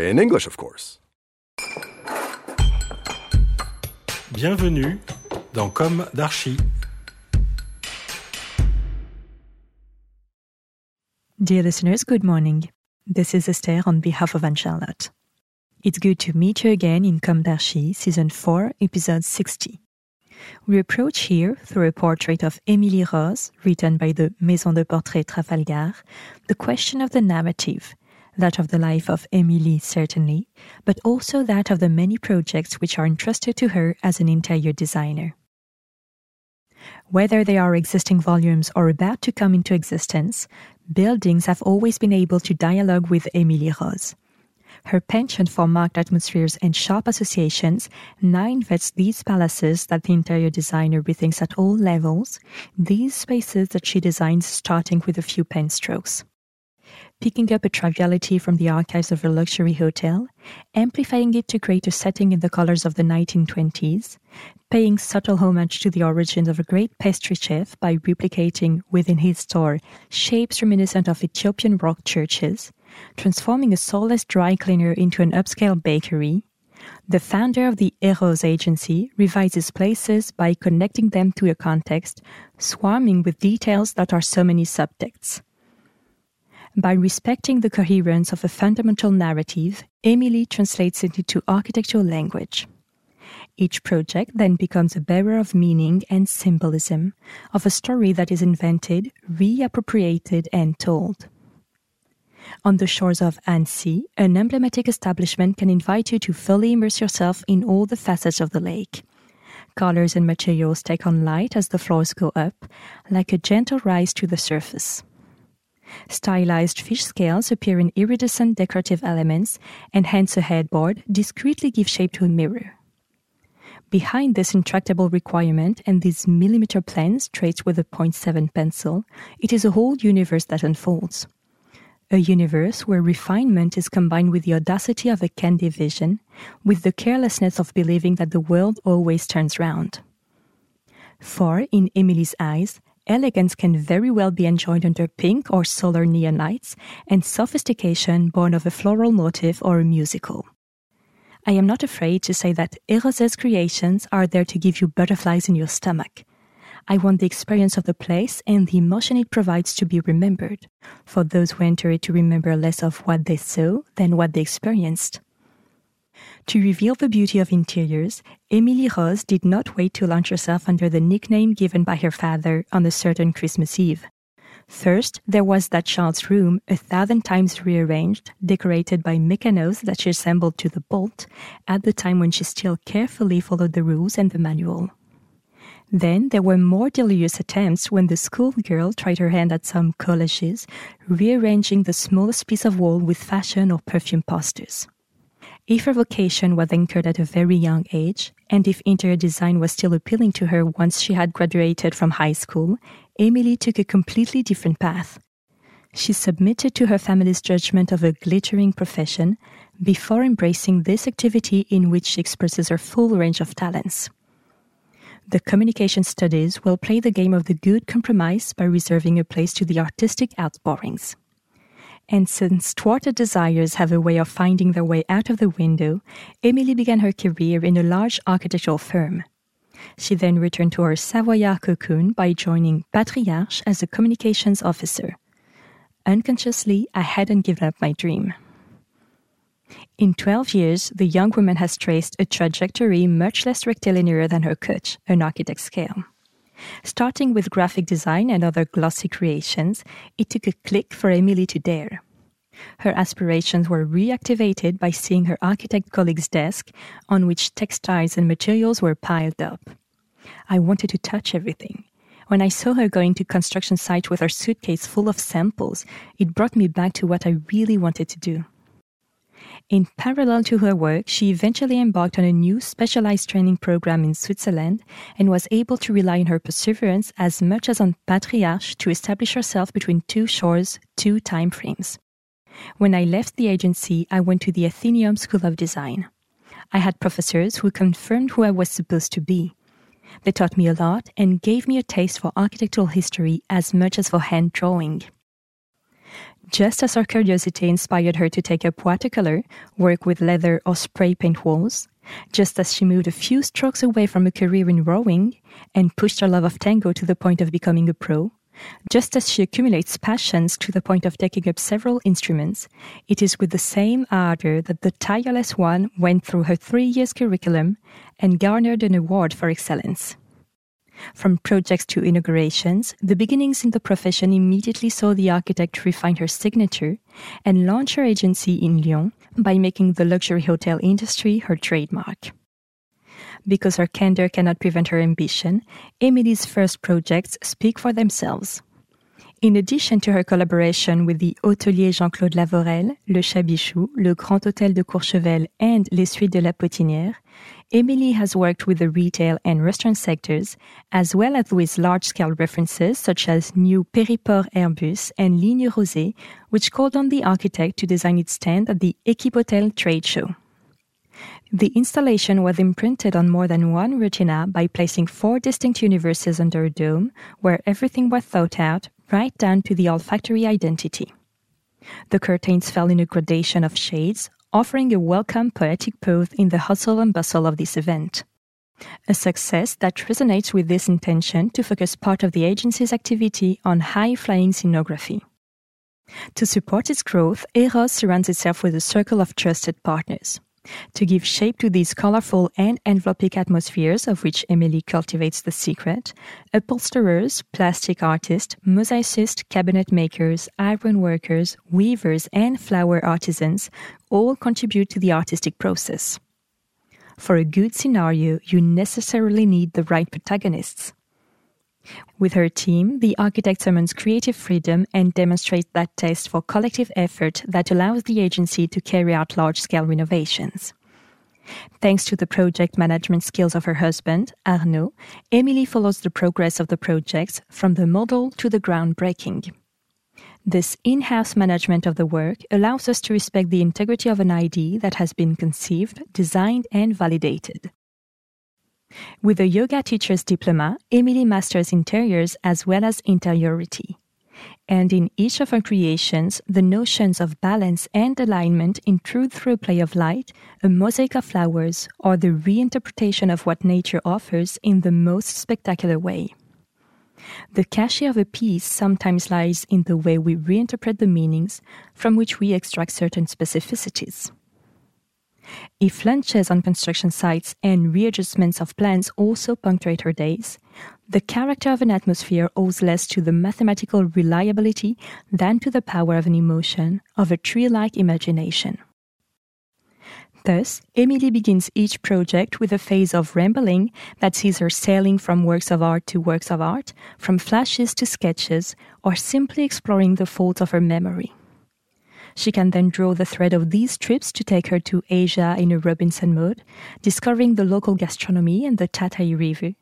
In English, of course. Bienvenue dans Comme d'Archi. Dear listeners, good morning. This is Esther on behalf of Anne Charlotte. It's good to meet you again in Comme d'Archi, Season 4, Episode 60. We approach here, through a portrait of Émilie Roz, written by the Maison de Portraits Trafalgar, the question of the narrative, that of the life of Émilie, certainly, but also that of the many projects which are entrusted to her as an interior designer. Whether they are existing volumes or about to come into existence, buildings have always been able to dialogue with Émilie Roz. Her penchant for marked atmospheres and sharp associations now invades these palaces that the interior designer rethinks at all levels, these spaces that she designs starting with a few pen strokes. Picking up a triviality from the archives of a luxury hotel, amplifying it to create a setting in the colors of the 1920s, paying subtle homage to the origins of a great pastry chef by replicating within his store shapes reminiscent of Ethiopian rock churches, transforming a soulless dry cleaner into an upscale bakery, the founder of the EROZ agency revises places by connecting them to a context, swarming with details that are so many subjects. By respecting the coherence of a fundamental narrative, Emily translates it into architectural language. Each project then becomes a bearer of meaning and symbolism, of a story that is invented, reappropriated, and told. On the shores of Annecy, an emblematic establishment can invite you to fully immerse yourself in all the facets of the lake. Colors and materials take on light as the floors go up, like a gentle rise to the surface. Stylized fish scales appear in iridescent decorative elements, and hence a headboard discreetly gives shape to a mirror. Behind this intractable requirement and these millimeter plans traced with a 0.7 pencil, it is a whole universe that unfolds. A universe where refinement is combined with the audacity of a candy vision, with the carelessness of believing that the world always turns round. For, in Emily's eyes, elegance can very well be enjoyed under pink or solar neon lights, and sophistication born of a floral motif or a musical. I am not afraid to say that EROZ's creations are there to give you butterflies in your stomach. I want the experience of the place and the emotion it provides to be remembered, for those who enter it to remember less of what they saw than what they experienced. To reveal the beauty of interiors, Émilie Roz did not wait to launch herself under the nickname given by her father on a certain Christmas Eve. First, there was that child's room, a thousand times rearranged, decorated by Meccanos that she assembled to the bolt, at the time when she still carefully followed the rules and the manual. Then there were more delirious attempts when the schoolgirl tried her hand at some collages, rearranging the smallest piece of wall with fashion or perfume posters. If her vocation was anchored at a very young age, and if interior design was still appealing to her once she had graduated from high school, Emily took a completely different path. She submitted to her family's judgment of a glittering profession before embracing this activity in which she expresses her full range of talents. The communication studies will play the game of the good compromise by reserving a place to the artistic outpourings. And since thwarted desires have a way of finding their way out of the window, Emily began her career in a large architectural firm. She then returned to her Savoyard cocoon by joining Patriarche as a communications officer. Unconsciously, I hadn't given up my dream. In 12 years, the young woman has traced a trajectory much less rectilinear than her coach, an architect's scale. Starting with graphic design and other glossy creations, it took a click for Emily to dare. Her aspirations were reactivated by seeing her architect colleague's desk, on which textiles and materials were piled up. I wanted to touch everything. When I saw her going to construction site with her suitcase full of samples, it brought me back to what I really wanted to do. In parallel to her work, she eventually embarked on a new specialized training program in Switzerland and was able to rely on her perseverance as much as on Patriarche to establish herself between two shores, two time frames. When I left the agency, I went to the Athenaeum School of Design. I had professors who confirmed who I was supposed to be. They taught me a lot and gave me a taste for architectural history as much as for hand drawing. Just as her curiosity inspired her to take up watercolor, work with leather, or spray paint walls, just as she moved a few strokes away from a career in rowing and pushed her love of tango to the point of becoming a pro, just as she accumulates passions to the point of taking up several instruments, it is with the same ardor that the tireless one went through her three years curriculum and garnered an award for excellence. From projects to inaugurations, the beginnings in the profession immediately saw the architect refine her signature and launch her agency in Lyon by making the luxury hotel industry her trademark. Because her candor cannot prevent her ambition, Emily's first projects speak for themselves. In addition to her collaboration with the Hôtelier Jean-Claude Lavorel, Le Chabichou, Le Grand Hôtel de Courchevel, and Les Suites de la Potinière, Emily has worked with the retail and restaurant sectors, as well as with large-scale references such as new Periport Airbus and Ligne Roset, which called on the architect to design its stand at the Equipotel trade show. The installation was imprinted on more than one retina by placing four distinct universes under a dome, where everything was thought out, right down to the olfactory identity. The curtains fell in a gradation of shades, offering a welcome poetic pose in the hustle and bustle of this event. A success that resonates with this intention to focus part of the agency's activity on high flying scenography. To support its growth, EROZ surrounds itself with a circle of trusted partners. To give shape to these colorful and envelopic atmospheres of which Emily cultivates the secret, upholsterers, plastic artists, mosaicists, cabinet makers, iron workers, weavers, and flower artisans all contribute to the artistic process. For a good scenario, you necessarily need the right protagonists. With her team, the architect summons creative freedom and demonstrates that taste for collective effort that allows the agency to carry out large scale renovations. Thanks to the project management skills of her husband, Arnaud, Emily follows the progress of the projects from the model to the groundbreaking. This in house management of the work allows us to respect the integrity of an idea that has been conceived, designed, and validated. With a yoga teacher's diploma, Emily masters interiors as well as interiority. And in each of her creations, the notions of balance and alignment intrude through a play of light, a mosaic of flowers, or the reinterpretation of what nature offers in the most spectacular way. The cachet of a piece sometimes lies in the way we reinterpret the meanings from which we extract certain specificities. If lunches on construction sites and readjustments of plans also punctuate her days, the character of an atmosphere owes less to the mathematical reliability than to the power of an emotion, of a tree like imagination. Thus, Emily begins each project with a phase of rambling that sees her sailing from works of art to works of art, from flashes to sketches, or simply exploring the folds of her memory. She can then draw the thread of these trips to take her to Asia in a Robinson mode, discovering the local gastronomy and the Tatai River.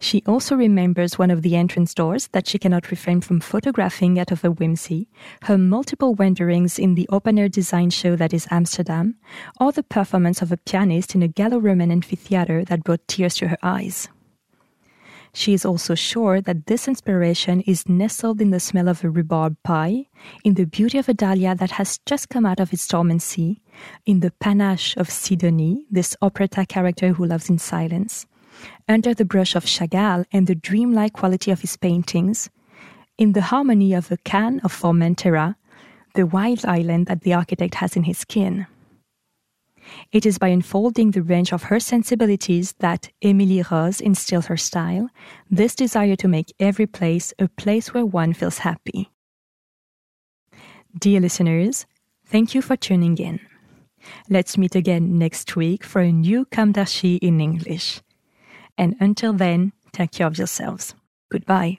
She also remembers one of the entrance doors that she cannot refrain from photographing out of a whimsy, her multiple wanderings in the open air design show that is Amsterdam, or the performance of a pianist in a Gallo Roman amphitheater that brought tears to her eyes. She is also sure that this inspiration is nestled in the smell of a rhubarb pie, in the beauty of a dahlia that has just come out of its dormancy, in the panache of Sidonie, this operetta character who loves in silence, under the brush of Chagall and the dreamlike quality of his paintings, in the harmony of a can of Formentera, the wild island that the architect has in his skin. It is by unfolding the range of her sensibilities that Emilie Roz instills her style, this desire to make every place a place where one feels happy. Dear listeners, thank you for tuning in. Let's meet again next week for a new d'Archi in English. And until then, take care of yourselves. Goodbye.